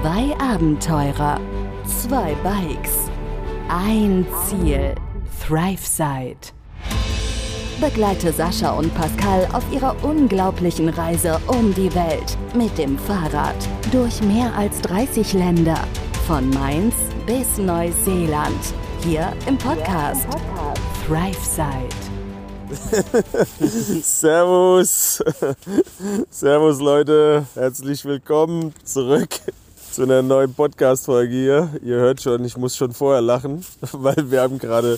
Zwei Abenteurer, zwei Bikes, ein Ziel, ThriveSide. Begleite Sascha und Pascal auf ihrer unglaublichen Reise um die Welt mit dem Fahrrad durch mehr als 30 Länder, von Mainz bis Neuseeland, hier im Podcast, ThriveSide. Servus. Servus Leute, herzlich willkommen zurück zu einer neuen Podcast-Folge hier. Ihr hört schon, ich muss schon vorher lachen, weil wir haben gerade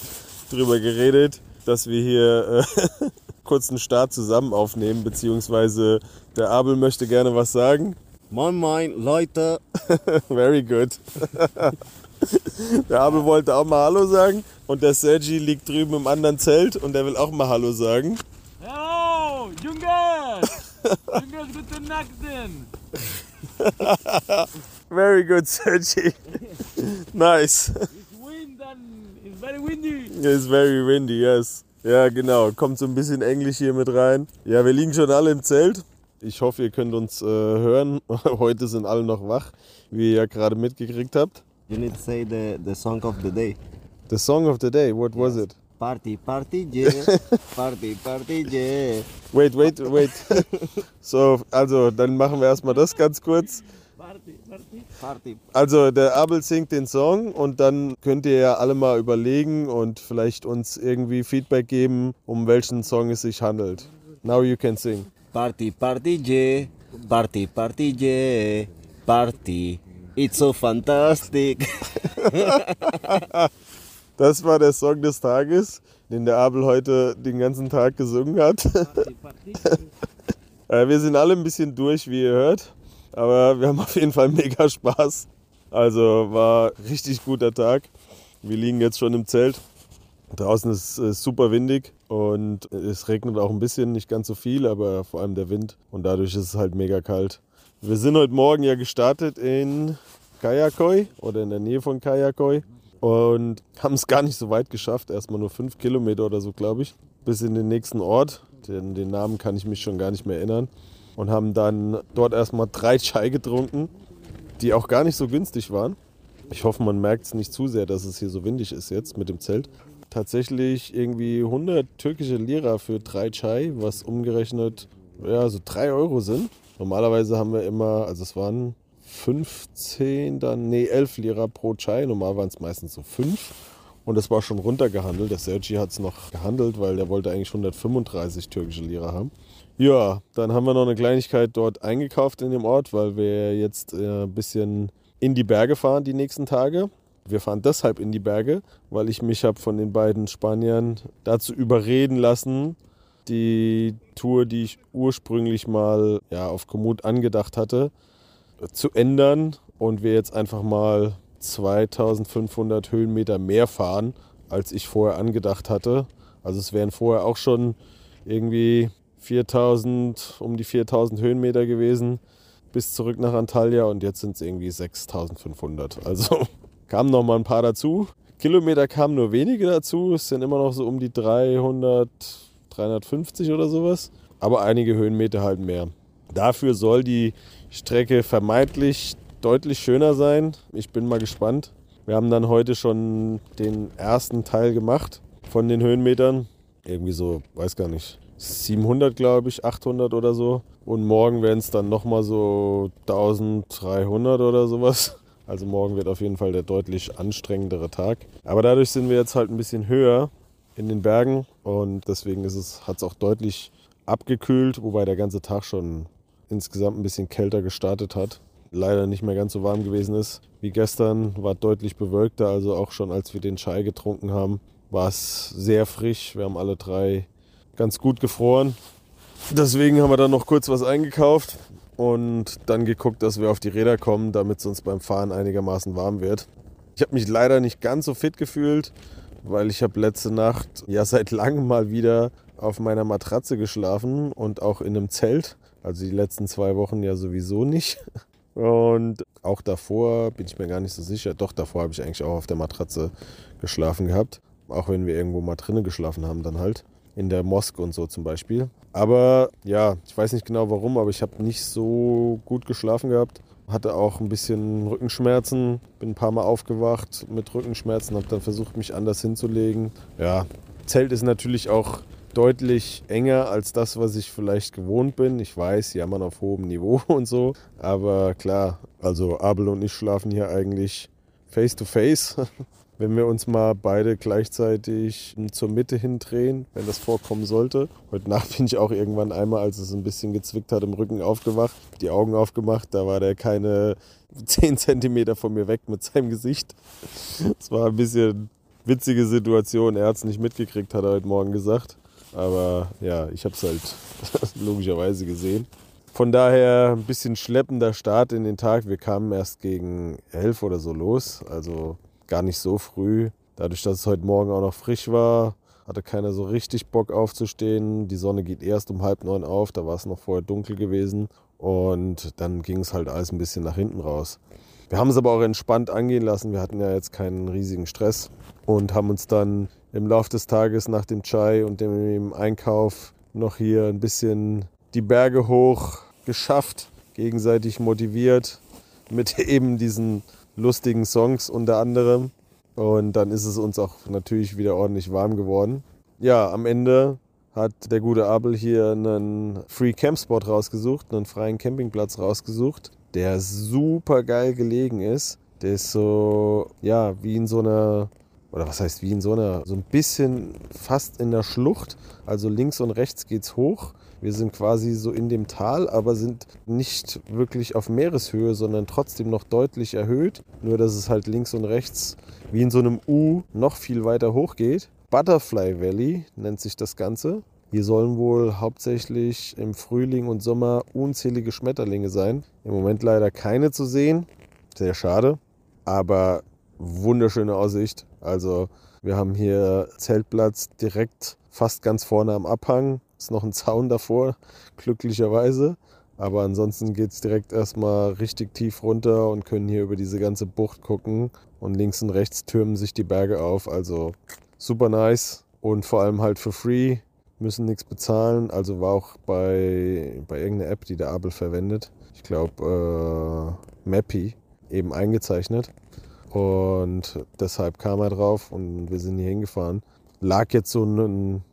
drüber geredet, dass wir hier äh, kurz einen Start zusammen aufnehmen, beziehungsweise der Abel möchte gerne was sagen. Moin Moin, Leute. Very good. Der Abel wollte auch mal Hallo sagen und der Sergi liegt drüben im anderen Zelt und der will auch mal Hallo sagen. Hello, Jungas! Jungas, guten Nachten! Very good, Sergi. Nice. It's wind and it's very windy. It's very windy, yes. Ja, genau. Kommt so ein bisschen Englisch hier mit rein. Ja, wir liegen schon alle im Zelt. Ich hoffe, ihr könnt uns äh, hören. Heute sind alle noch wach, wie ihr ja gerade mitgekriegt habt. You need to say the, the song of the day. The song of the day, what was it? Party, party, yeah. party, party, yeah. Wait, wait, wait. so, also, dann machen wir erstmal das ganz kurz. Also, der Abel singt den Song und dann könnt ihr ja alle mal überlegen und vielleicht uns irgendwie Feedback geben, um welchen Song es sich handelt. Now you can sing. Party, party, yeah. Party, party, yeah. Party. It's so fantastic. Das war der Song des Tages, den der Abel heute den ganzen Tag gesungen hat. Äh, Wir sind alle ein bisschen durch, wie ihr hört, aber wir haben auf jeden Fall mega Spaß. Also war richtig guter Tag. Wir liegen jetzt schon im Zelt. Draußen ist es super windig und es regnet auch ein bisschen, nicht ganz so viel, aber vor allem der Wind und dadurch ist es halt mega kalt. Wir sind heute Morgen ja gestartet in Kayakoi oder in der Nähe von Kayakoi und haben es gar nicht so weit geschafft, erstmal nur fünf Kilometer oder so, glaube ich, bis in den nächsten Ort. Den, den Namen kann ich mich schon gar nicht mehr erinnern. Und haben dann dort erstmal drei Chai getrunken, die auch gar nicht so günstig waren. Ich hoffe, man merkt es nicht zu sehr, dass es hier so windig ist jetzt mit dem Zelt. Tatsächlich irgendwie 100 türkische Lira für drei Chai, was umgerechnet ja, so 3 Euro sind. Normalerweise haben wir immer, also es waren 15, dann, nee, 11 Lira pro Chai. Normal waren es meistens so 5. Und das war schon runtergehandelt. Der Sergi hat es noch gehandelt, weil der wollte eigentlich 135 türkische Lira haben. Ja, dann haben wir noch eine Kleinigkeit dort eingekauft in dem Ort, weil wir jetzt äh, ein bisschen in die Berge fahren die nächsten Tage. Wir fahren deshalb in die Berge, weil ich mich habe von den beiden Spaniern dazu überreden lassen, die Tour, die ich ursprünglich mal ja, auf Komoot angedacht hatte, zu ändern und wir jetzt einfach mal 2500 Höhenmeter mehr fahren, als ich vorher angedacht hatte. Also es wären vorher auch schon irgendwie 4000, um die 4000 Höhenmeter gewesen bis zurück nach Antalya und jetzt sind es irgendwie 6500. Also kamen noch mal ein paar dazu. Kilometer kamen nur wenige dazu. Es sind immer noch so um die 300, 350 oder sowas. Aber einige Höhenmeter halt mehr. Dafür soll die Strecke vermeintlich deutlich schöner sein. Ich bin mal gespannt. Wir haben dann heute schon den ersten Teil gemacht von den Höhenmetern. Irgendwie so, weiß gar nicht, 700 glaube ich, 800 oder so. Und morgen werden es dann nochmal so 1300 oder sowas. Also morgen wird auf jeden Fall der deutlich anstrengendere Tag. Aber dadurch sind wir jetzt halt ein bisschen höher in den Bergen und deswegen hat es auch deutlich abgekühlt, wobei der ganze Tag schon insgesamt ein bisschen kälter gestartet hat. Leider nicht mehr ganz so warm gewesen ist wie gestern, war deutlich bewölkter, also auch schon als wir den Chai getrunken haben, war es sehr frisch. Wir haben alle drei ganz gut gefroren. Deswegen haben wir dann noch kurz was eingekauft und dann geguckt, dass wir auf die Räder kommen, damit es uns beim Fahren einigermaßen warm wird. Ich habe mich leider nicht ganz so fit gefühlt, weil ich habe letzte Nacht ja seit langem mal wieder auf meiner Matratze geschlafen und auch in einem Zelt. Also die letzten zwei Wochen ja sowieso nicht. Und auch davor bin ich mir gar nicht so sicher. Doch, davor habe ich eigentlich auch auf der Matratze geschlafen gehabt. Auch wenn wir irgendwo mal drinnen geschlafen haben, dann halt. In der Mosk und so zum Beispiel. Aber ja, ich weiß nicht genau warum, aber ich habe nicht so gut geschlafen gehabt. hatte auch ein bisschen Rückenschmerzen, bin ein paar Mal aufgewacht mit Rückenschmerzen, habe dann versucht, mich anders hinzulegen. Ja, Zelt ist natürlich auch deutlich enger als das, was ich vielleicht gewohnt bin. Ich weiß, ja, man auf hohem Niveau und so. Aber klar, also Abel und ich schlafen hier eigentlich face to face. Wenn wir uns mal beide gleichzeitig zur Mitte hindrehen, wenn das vorkommen sollte. Heute Nacht bin ich auch irgendwann einmal, als es ein bisschen gezwickt hat, im Rücken aufgewacht, die Augen aufgemacht. Da war der keine 10 Zentimeter von mir weg mit seinem Gesicht. Es war ein bisschen witzige Situation. Er hat es nicht mitgekriegt, hat er heute Morgen gesagt. Aber ja, ich habe es halt logischerweise gesehen. Von daher ein bisschen schleppender Start in den Tag. Wir kamen erst gegen elf oder so los, also gar nicht so früh. Dadurch, dass es heute Morgen auch noch frisch war, hatte keiner so richtig Bock aufzustehen. Die Sonne geht erst um halb neun auf, da war es noch vorher dunkel gewesen. Und dann ging es halt alles ein bisschen nach hinten raus. Wir haben es aber auch entspannt angehen lassen. Wir hatten ja jetzt keinen riesigen Stress und haben uns dann im Laufe des Tages nach dem Chai und dem Einkauf noch hier ein bisschen die Berge hoch geschafft, gegenseitig motiviert mit eben diesen lustigen Songs unter anderem. Und dann ist es uns auch natürlich wieder ordentlich warm geworden. Ja, am Ende hat der gute Abel hier einen Free Camp Spot rausgesucht, einen freien Campingplatz rausgesucht, der super geil gelegen ist. Der ist so, ja, wie in so einer oder was heißt wie in so einer, so ein bisschen fast in der Schlucht. Also links und rechts geht's hoch. Wir sind quasi so in dem Tal, aber sind nicht wirklich auf Meereshöhe, sondern trotzdem noch deutlich erhöht. Nur dass es halt links und rechts wie in so einem U noch viel weiter hoch geht. Butterfly Valley nennt sich das Ganze. Hier sollen wohl hauptsächlich im Frühling und Sommer unzählige Schmetterlinge sein. Im Moment leider keine zu sehen. Sehr schade. Aber wunderschöne Aussicht. Also wir haben hier Zeltplatz direkt fast ganz vorne am Abhang. Ist noch ein Zaun davor, glücklicherweise. Aber ansonsten geht es direkt erstmal richtig tief runter und können hier über diese ganze Bucht gucken. Und links und rechts türmen sich die Berge auf. Also super nice und vor allem halt für free. Müssen nichts bezahlen. Also war auch bei, bei irgendeiner App, die der Abel verwendet. Ich glaube, äh, Mappy eben eingezeichnet. Und deshalb kam er drauf und wir sind hier hingefahren. Lag jetzt so ein,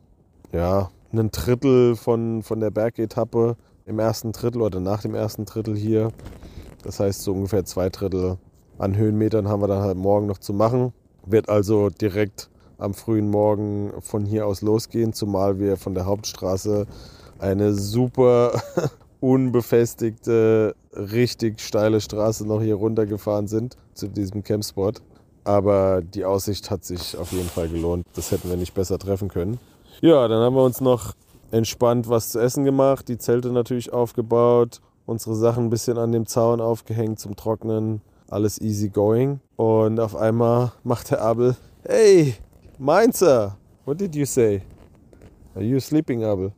ja, ein Drittel von, von der Bergetappe im ersten Drittel oder nach dem ersten Drittel hier. Das heißt, so ungefähr zwei Drittel an Höhenmetern haben wir dann halt morgen noch zu machen. Wird also direkt am frühen Morgen von hier aus losgehen, zumal wir von der Hauptstraße eine super unbefestigte, richtig steile Straße noch hier runtergefahren sind zu diesem Campspot. Aber die Aussicht hat sich auf jeden Fall gelohnt. Das hätten wir nicht besser treffen können. Ja, dann haben wir uns noch entspannt was zu essen gemacht, die Zelte natürlich aufgebaut, unsere Sachen ein bisschen an dem Zaun aufgehängt zum Trocknen. Alles easy going. Und auf einmal macht der Abel, hey, Mainzer, what did you say? Are you sleeping, Abel?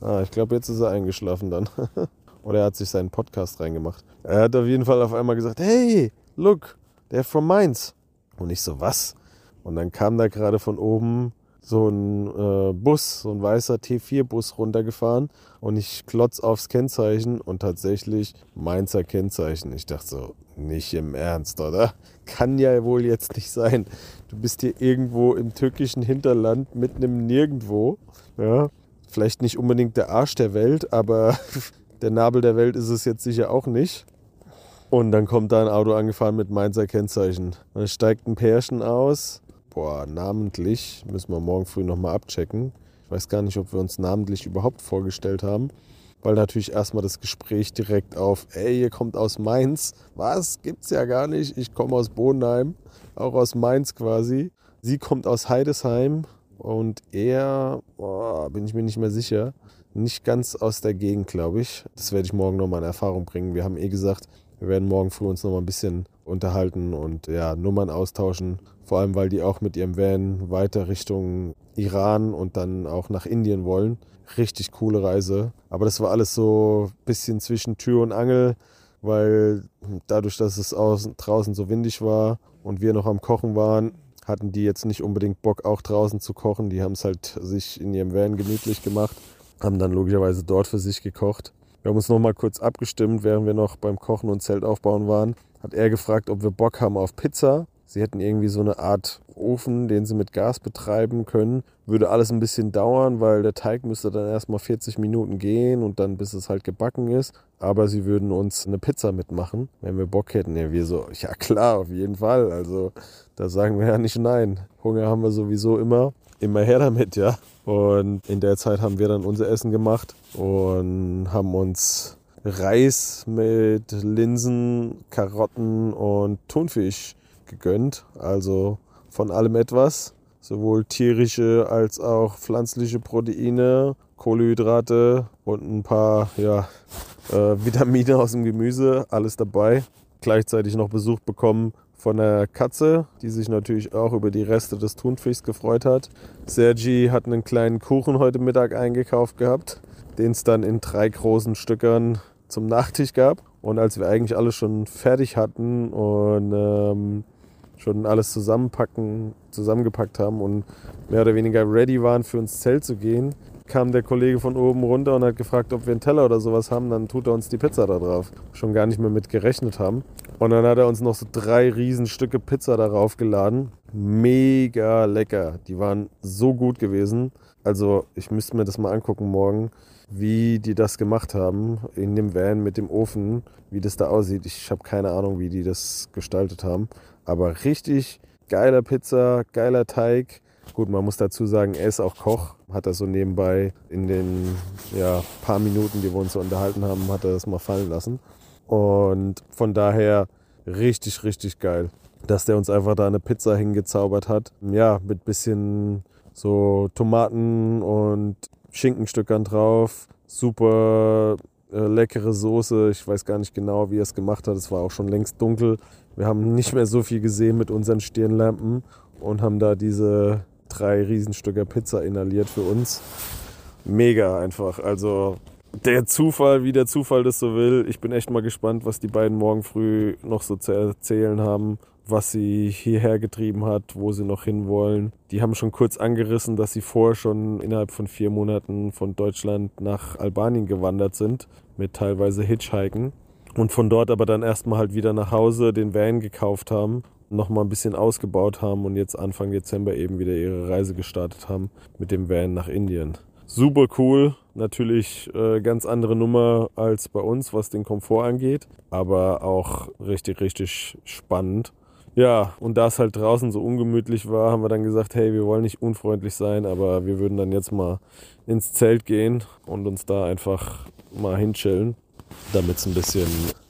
Ah, ich glaube, jetzt ist er eingeschlafen dann. Oder er hat sich seinen Podcast reingemacht. Er hat auf jeden Fall auf einmal gesagt, hey, look, they're from Mainz. Und ich so, was? Und dann kam da gerade von oben so ein äh, Bus, so ein weißer T4-Bus runtergefahren und ich klotz aufs Kennzeichen und tatsächlich Mainzer Kennzeichen. Ich dachte so, nicht im Ernst, oder? Kann ja wohl jetzt nicht sein. Du bist hier irgendwo im türkischen Hinterland, mitten im Nirgendwo. Ja, vielleicht nicht unbedingt der Arsch der Welt, aber der Nabel der Welt ist es jetzt sicher auch nicht. Und dann kommt da ein Auto angefahren mit Mainzer Kennzeichen. Dann steigt ein Pärchen aus. Boah, namentlich müssen wir morgen früh nochmal abchecken. Ich weiß gar nicht, ob wir uns namentlich überhaupt vorgestellt haben. Weil natürlich erstmal das Gespräch direkt auf, ey, ihr kommt aus Mainz. Was? Gibt's ja gar nicht. Ich komme aus Bodenheim, auch aus Mainz quasi. Sie kommt aus Heidesheim und er, boah, bin ich mir nicht mehr sicher, nicht ganz aus der Gegend, glaube ich. Das werde ich morgen nochmal in Erfahrung bringen. Wir haben eh gesagt, wir werden morgen früh uns nochmal ein bisschen unterhalten und ja, Nummern austauschen. Vor allem, weil die auch mit ihrem Van weiter Richtung Iran und dann auch nach Indien wollen. Richtig coole Reise. Aber das war alles so ein bisschen zwischen Tür und Angel, weil dadurch, dass es außen, draußen so windig war und wir noch am Kochen waren, hatten die jetzt nicht unbedingt Bock, auch draußen zu kochen. Die haben es halt sich in ihrem Van gemütlich gemacht, haben dann logischerweise dort für sich gekocht. Wir haben uns noch mal kurz abgestimmt, während wir noch beim Kochen und Zelt aufbauen waren. Hat er gefragt, ob wir Bock haben auf Pizza. Sie hätten irgendwie so eine Art Ofen, den sie mit Gas betreiben können. Würde alles ein bisschen dauern, weil der Teig müsste dann erstmal 40 Minuten gehen und dann bis es halt gebacken ist. Aber sie würden uns eine Pizza mitmachen, wenn wir Bock hätten. Ja, wir so, ja klar, auf jeden Fall. Also da sagen wir ja nicht nein. Hunger haben wir sowieso immer. Immer her damit, ja. Und in der Zeit haben wir dann unser Essen gemacht und haben uns Reis mit Linsen, Karotten und Thunfisch gegönnt. Also von allem etwas. Sowohl tierische als auch pflanzliche Proteine, Kohlenhydrate und ein paar ja, äh, Vitamine aus dem Gemüse. Alles dabei. Gleichzeitig noch Besuch bekommen von der Katze, die sich natürlich auch über die Reste des Thunfischs gefreut hat. Sergi hat einen kleinen Kuchen heute Mittag eingekauft gehabt, den es dann in drei großen Stückern zum Nachtisch gab. Und als wir eigentlich alles schon fertig hatten und ähm, schon alles zusammenpacken, zusammengepackt haben und mehr oder weniger ready waren, für ins Zelt zu gehen, kam der Kollege von oben runter und hat gefragt, ob wir einen Teller oder sowas haben. Dann tut er uns die Pizza da drauf. Schon gar nicht mehr mit gerechnet haben. Und dann hat er uns noch so drei Riesenstücke Pizza darauf geladen. Mega lecker. Die waren so gut gewesen. Also ich müsste mir das mal angucken morgen, wie die das gemacht haben in dem Van mit dem Ofen, wie das da aussieht. Ich habe keine Ahnung, wie die das gestaltet haben. Aber richtig geiler Pizza, geiler Teig. Gut, man muss dazu sagen, er ist auch Koch. Hat er so nebenbei in den ja, paar Minuten, die wir uns so unterhalten haben, hat er das mal fallen lassen. Und von daher richtig, richtig geil, dass der uns einfach da eine Pizza hingezaubert hat. Ja, mit bisschen so Tomaten und Schinkenstückern drauf. Super äh, leckere Soße. Ich weiß gar nicht genau, wie er es gemacht hat. Es war auch schon längst dunkel. Wir haben nicht mehr so viel gesehen mit unseren Stirnlampen und haben da diese drei Riesenstücke Pizza inhaliert für uns. Mega einfach. Also der Zufall, wie der Zufall das so will. Ich bin echt mal gespannt, was die beiden morgen früh noch so zu erzählen haben, was sie hierher getrieben hat, wo sie noch hinwollen. Die haben schon kurz angerissen, dass sie vorher schon innerhalb von vier Monaten von Deutschland nach Albanien gewandert sind, mit teilweise Hitchhiken. Und von dort aber dann erstmal halt wieder nach Hause den Van gekauft haben, nochmal ein bisschen ausgebaut haben und jetzt Anfang Dezember eben wieder ihre Reise gestartet haben mit dem Van nach Indien. Super cool, natürlich äh, ganz andere Nummer als bei uns, was den Komfort angeht, aber auch richtig, richtig spannend. Ja, und da es halt draußen so ungemütlich war, haben wir dann gesagt, hey, wir wollen nicht unfreundlich sein, aber wir würden dann jetzt mal ins Zelt gehen und uns da einfach mal hinchillen, damit es ein bisschen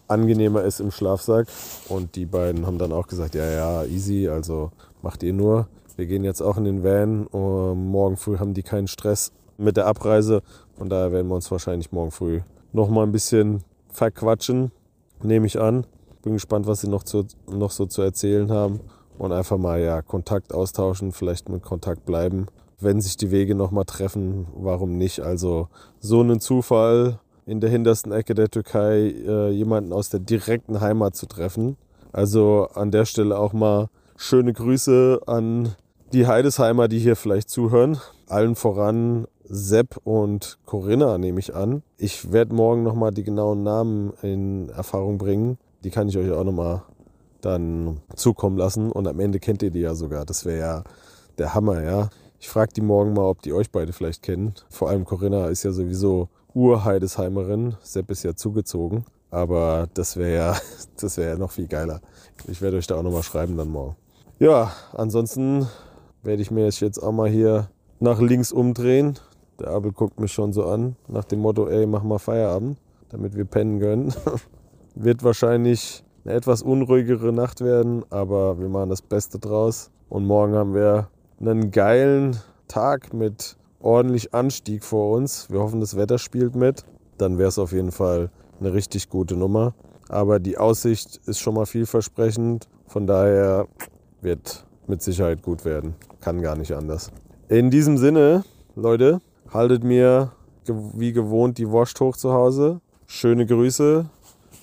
angenehmer ist im Schlafsack. Und die beiden haben dann auch gesagt, ja, ja, easy, also macht ihr nur. Wir gehen jetzt auch in den Van. Morgen früh haben die keinen Stress mit der Abreise. Von daher werden wir uns wahrscheinlich morgen früh noch mal ein bisschen verquatschen, nehme ich an. Bin gespannt, was sie noch, zu, noch so zu erzählen haben. Und einfach mal ja Kontakt austauschen, vielleicht mit Kontakt bleiben. Wenn sich die Wege noch mal treffen, warum nicht? Also so einen Zufall in der hintersten Ecke der Türkei äh, jemanden aus der direkten Heimat zu treffen. Also an der Stelle auch mal schöne Grüße an die Heidesheimer, die hier vielleicht zuhören. Allen voran Sepp und Corinna nehme ich an. Ich werde morgen nochmal die genauen Namen in Erfahrung bringen. Die kann ich euch auch nochmal dann zukommen lassen. Und am Ende kennt ihr die ja sogar. Das wäre ja der Hammer, ja. Ich frage die morgen mal, ob die euch beide vielleicht kennen. Vor allem Corinna ist ja sowieso Urheidesheimerin. Sepp ist ja zugezogen. Aber das wäre ja, das wäre ja noch viel geiler. Ich werde euch da auch nochmal schreiben dann morgen. Ja, ansonsten werde ich mir jetzt auch mal hier nach links umdrehen. Der Abel guckt mich schon so an, nach dem Motto, ey, mach mal Feierabend, damit wir pennen können. Wird wahrscheinlich eine etwas unruhigere Nacht werden, aber wir machen das Beste draus. Und morgen haben wir einen geilen Tag mit ordentlich Anstieg vor uns. Wir hoffen, das Wetter spielt mit. Dann wäre es auf jeden Fall eine richtig gute Nummer. Aber die Aussicht ist schon mal vielversprechend. Von daher wird mit Sicherheit gut werden. Kann gar nicht anders. In diesem Sinne, Leute, haltet mir wie gewohnt die Wurst hoch zu Hause. Schöne Grüße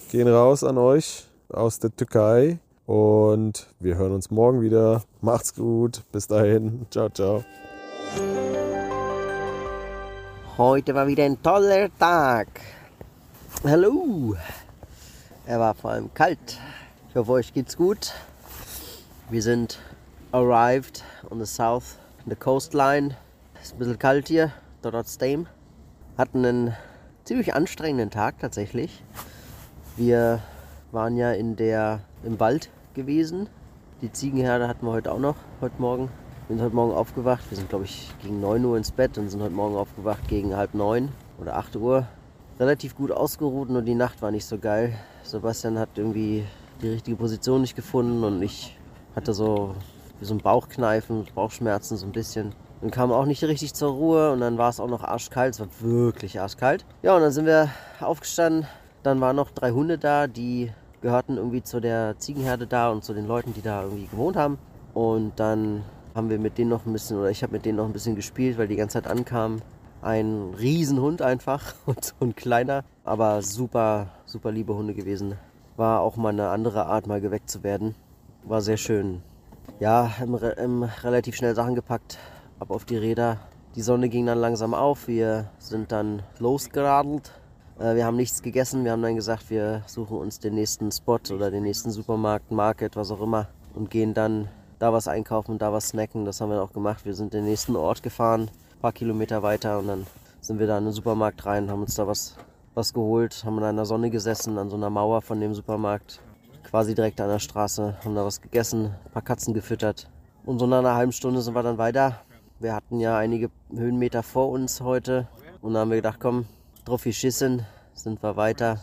gehen raus an euch aus der Türkei. Und wir hören uns morgen wieder. Macht's gut. Bis dahin. Ciao, ciao. Heute war wieder ein toller Tag. Hallo. Er war vor allem kalt. Ich hoffe, euch geht's gut. Wir sind arrived on the south, on the coastline. Ist ein bisschen kalt hier, Stame. Hatten einen ziemlich anstrengenden Tag tatsächlich. Wir waren ja in der, im Wald gewesen. Die Ziegenherde hatten wir heute auch noch, heute Morgen. Wir sind heute Morgen aufgewacht. Wir sind, glaube ich, gegen 9 Uhr ins Bett und sind heute Morgen aufgewacht gegen halb neun oder 8 Uhr. Relativ gut ausgeruht, nur die Nacht war nicht so geil. Sebastian hat irgendwie die richtige Position nicht gefunden und ich hatte so, so ein Bauchkneifen, Bauchschmerzen so ein bisschen. Und kam auch nicht richtig zur Ruhe und dann war es auch noch arschkalt. Es war wirklich arschkalt. Ja, und dann sind wir aufgestanden. Dann waren noch drei Hunde da, die gehörten irgendwie zu der Ziegenherde da und zu den Leuten, die da irgendwie gewohnt haben. Und dann haben wir mit denen noch ein bisschen, oder ich habe mit denen noch ein bisschen gespielt, weil die ganze Zeit ankamen. Ein Riesenhund einfach und so ein kleiner, aber super, super liebe Hunde gewesen. War auch mal eine andere Art, mal geweckt zu werden. War sehr schön. Ja, im, im relativ schnell Sachen gepackt, ab auf die Räder. Die Sonne ging dann langsam auf. Wir sind dann losgeradelt. Äh, wir haben nichts gegessen. Wir haben dann gesagt, wir suchen uns den nächsten Spot oder den nächsten Supermarkt, Market, was auch immer und gehen dann da was einkaufen und da was snacken. Das haben wir auch gemacht. Wir sind den nächsten Ort gefahren, ein paar Kilometer weiter und dann sind wir da in den Supermarkt rein, haben uns da was, was geholt, haben in der Sonne gesessen, an so einer Mauer von dem Supermarkt, quasi direkt an der Straße, haben da was gegessen, ein paar Katzen gefüttert. Und so nach einer halben Stunde sind wir dann weiter. Wir hatten ja einige Höhenmeter vor uns heute und dann haben wir gedacht, komm, drauf geschissen, sind wir weiter.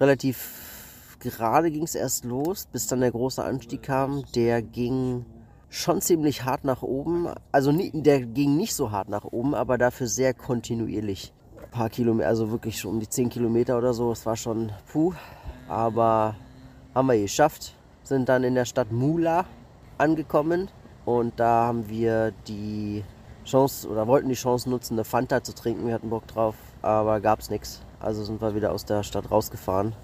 Relativ gerade ging es erst los, bis dann der große Anstieg kam. Der ging schon ziemlich hart nach oben. Also der ging nicht so hart nach oben, aber dafür sehr kontinuierlich. Ein paar Kilometer, also wirklich schon um die 10 Kilometer oder so. Es war schon puh. Aber haben wir geschafft. Sind dann in der Stadt Mula angekommen. Und da haben wir die Chance oder wollten die Chance nutzen, eine Fanta zu trinken. Wir hatten Bock drauf, aber gab es nichts. Also sind wir wieder aus der Stadt rausgefahren.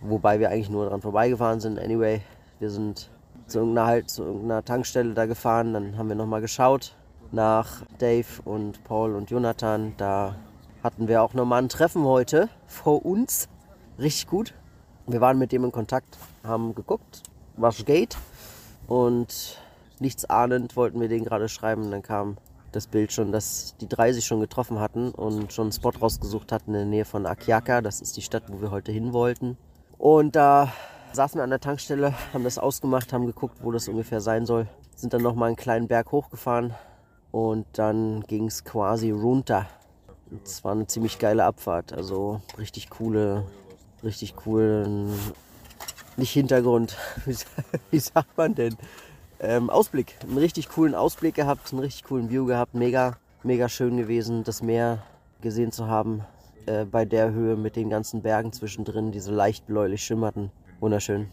Wobei wir eigentlich nur dran vorbeigefahren sind. Anyway, wir sind zu irgendeiner, halt, zu irgendeiner Tankstelle da gefahren. Dann haben wir nochmal geschaut nach Dave und Paul und Jonathan. Da hatten wir auch nochmal ein Treffen heute vor uns. Richtig gut. Wir waren mit dem in Kontakt, haben geguckt, was geht. Und nichts ahnend wollten wir den gerade schreiben. Dann kam das Bild schon, dass die drei sich schon getroffen hatten und schon einen Spot rausgesucht hatten in der Nähe von Akiaka. Das ist die Stadt, wo wir heute hin wollten. Und da saßen wir an der Tankstelle, haben das ausgemacht, haben geguckt, wo das ungefähr sein soll. Sind dann nochmal einen kleinen Berg hochgefahren und dann ging es quasi runter. Es war eine ziemlich geile Abfahrt, also richtig coole, richtig coolen, nicht Hintergrund, wie sagt man denn? Ähm, Ausblick, einen richtig coolen Ausblick gehabt, einen richtig coolen View gehabt, mega, mega schön gewesen, das Meer gesehen zu haben äh, bei der Höhe mit den ganzen Bergen zwischendrin, die so leicht bläulich schimmerten. Wunderschön.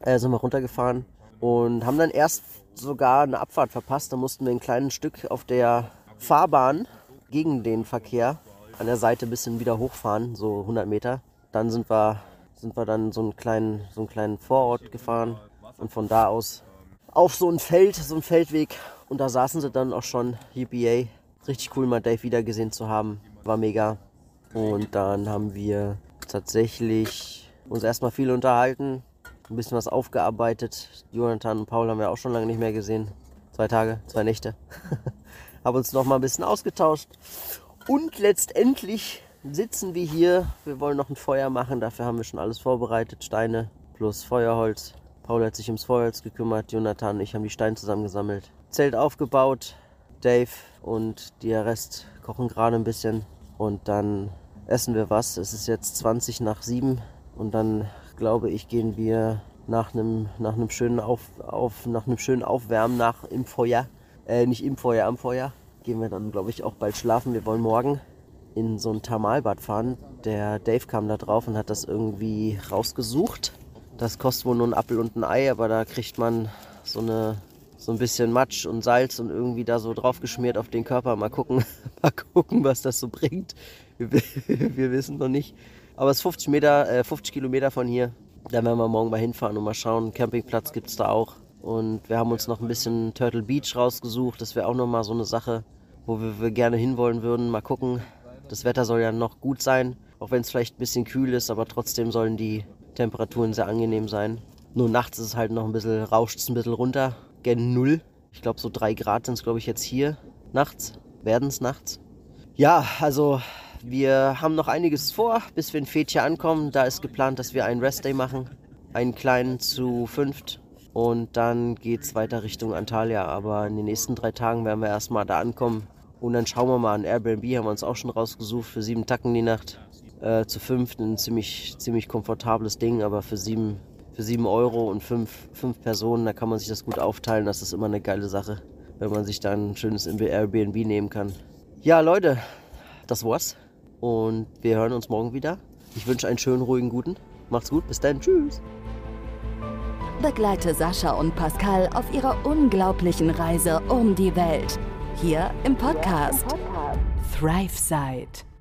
Äh, sind wir runtergefahren und haben dann erst sogar eine Abfahrt verpasst. Da mussten wir ein kleines Stück auf der Fahrbahn gegen den Verkehr an der Seite ein bisschen wieder hochfahren, so 100 Meter. Dann sind wir, sind wir dann so einen kleinen, so einen kleinen Vorort gefahren und von da aus auf so ein Feld, so ein Feldweg. Und da saßen sie dann auch schon, UPA. Richtig cool, mal Dave wiedergesehen zu haben. War mega. Und dann haben wir tatsächlich uns erstmal viel unterhalten, ein bisschen was aufgearbeitet. Jonathan und Paul haben wir auch schon lange nicht mehr gesehen. Zwei Tage, zwei Nächte. haben uns noch mal ein bisschen ausgetauscht. Und letztendlich sitzen wir hier. Wir wollen noch ein Feuer machen. Dafür haben wir schon alles vorbereitet. Steine plus Feuerholz. Paul hat sich ums Feuerholz gekümmert, Jonathan und ich haben die Steine zusammengesammelt. Zelt aufgebaut, Dave und der Rest kochen gerade ein bisschen und dann essen wir was. Es ist jetzt 20 nach 7 und dann glaube ich gehen wir nach einem, nach einem schönen auf, auf, nach einem schönen Aufwärmen nach im Feuer, äh, nicht im Feuer, am Feuer, gehen wir dann glaube ich auch bald schlafen. Wir wollen morgen in so ein Thermalbad fahren. Der Dave kam da drauf und hat das irgendwie rausgesucht das kostet wohl nur ein Apfel und ein Ei, aber da kriegt man so eine so ein bisschen Matsch und Salz und irgendwie da so drauf geschmiert auf den Körper. Mal gucken, mal gucken, was das so bringt. Wir, wir wissen noch nicht. Aber es ist 50 Meter, äh, 50 Kilometer von hier. Da werden wir morgen mal hinfahren und mal schauen. Campingplatz gibt es da auch. Und wir haben uns noch ein bisschen Turtle Beach rausgesucht. Das wäre auch noch mal so eine Sache, wo wir, wir gerne hinwollen würden. Mal gucken. Das Wetter soll ja noch gut sein Auch wenn es vielleicht ein bisschen kühl ist, aber trotzdem sollen die Temperaturen sehr angenehm sein. Nur nachts ist es halt noch ein bisschen, rauscht es ein bisschen runter. Gen Null. Ich glaube, so drei Grad sind es, glaube ich, jetzt hier nachts. Werden es nachts. Ja, also wir haben noch einiges vor, bis wir in Fetje ankommen. Da ist geplant, dass wir einen Restday machen. Einen kleinen zu fünft. Und dann geht es weiter Richtung Antalya. Aber in den nächsten drei Tagen werden wir erstmal da ankommen. Und dann schauen wir mal. Ein Airbnb haben wir uns auch schon rausgesucht für sieben Tacken die Nacht. Äh, zu fünft ein ziemlich, ziemlich komfortables Ding, aber für sieben, für sieben Euro und fünf, fünf Personen, da kann man sich das gut aufteilen. Das ist immer eine geile Sache, wenn man sich da ein schönes Airbnb nehmen kann. Ja, Leute, das war's. Und wir hören uns morgen wieder. Ich wünsche einen schönen, ruhigen, guten. Macht's gut. Bis dann. Tschüss. Begleite Sascha und Pascal auf ihrer unglaublichen Reise um die Welt. Hier im Podcast ThriveSide.